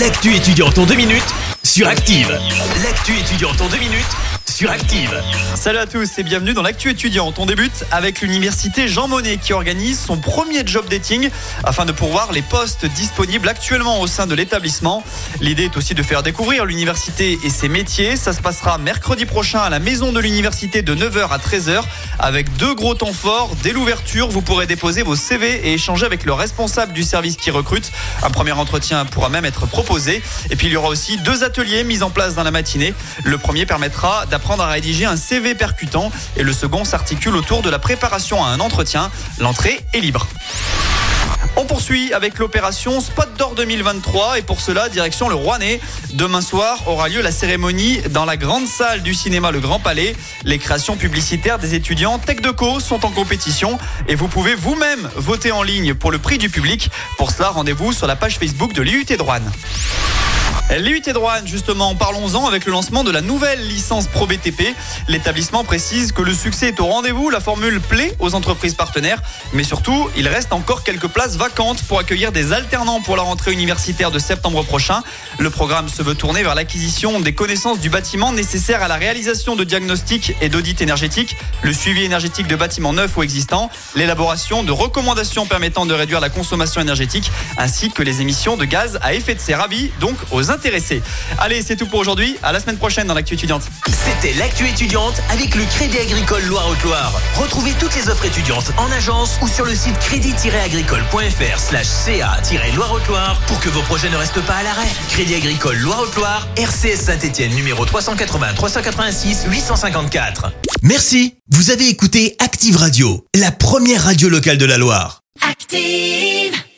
L'actu étudiante en deux minutes sur Active. L'actu étudiante en deux minutes sur Active. Salut à tous et bienvenue dans l'actu étudiante. On débute avec l'université Jean Monnet qui organise son premier job dating afin de pourvoir les postes disponibles actuellement au sein de l'établissement. L'idée est aussi de faire découvrir l'université et ses métiers. Ça se passera mercredi prochain à la maison de l'université de 9h à 13h avec deux gros temps forts. Dès l'ouverture, vous pourrez déposer vos CV et échanger avec le responsable du service qui recrute. Un premier entretien pourra même être proposé. Et puis il y aura aussi deux ateliers mis en place dans la matinée. Le premier permettra d'apprendre à rédiger un CV percutant et le second s'articule autour de la préparation à un entretien. L'entrée est libre. On poursuit avec l'opération Spot d'Or 2023 et pour cela, direction le Rouennais. Demain soir aura lieu la cérémonie dans la grande salle du cinéma Le Grand Palais. Les créations publicitaires des étudiants Tech Deco sont en compétition et vous pouvez vous-même voter en ligne pour le prix du public. Pour cela, rendez-vous sur la page Facebook de l'IUT Droine, justement, parlons-en avec le lancement de la nouvelle licence Pro BTP. L'établissement précise que le succès est au rendez-vous, la formule plaît aux entreprises partenaires, mais surtout, il reste encore quelques places vacantes pour accueillir des alternants pour la rentrée universitaire de septembre prochain. Le programme se veut tourner vers l'acquisition des connaissances du bâtiment nécessaires à la réalisation de diagnostics et d'audits énergétiques, le suivi énergétique de bâtiments neufs ou existants, l'élaboration de recommandations permettant de réduire la consommation énergétique, ainsi que les émissions de gaz à effet de serre. Donc aux intéressés. Allez, c'est tout pour aujourd'hui. À la semaine prochaine dans l'actu étudiante. C'était l'actu étudiante avec le Crédit Agricole Loire-Haute-Loire. Retrouvez toutes les offres étudiantes en agence ou sur le site crédit-agricole.fr slash ca-loire-haute-Loire pour que vos projets ne restent pas à l'arrêt. Crédit Agricole Loire-Haute-Loire, RCS Saint-Etienne numéro 380 386 854. Merci. Vous avez écouté Active Radio, la première radio locale de la Loire. Active.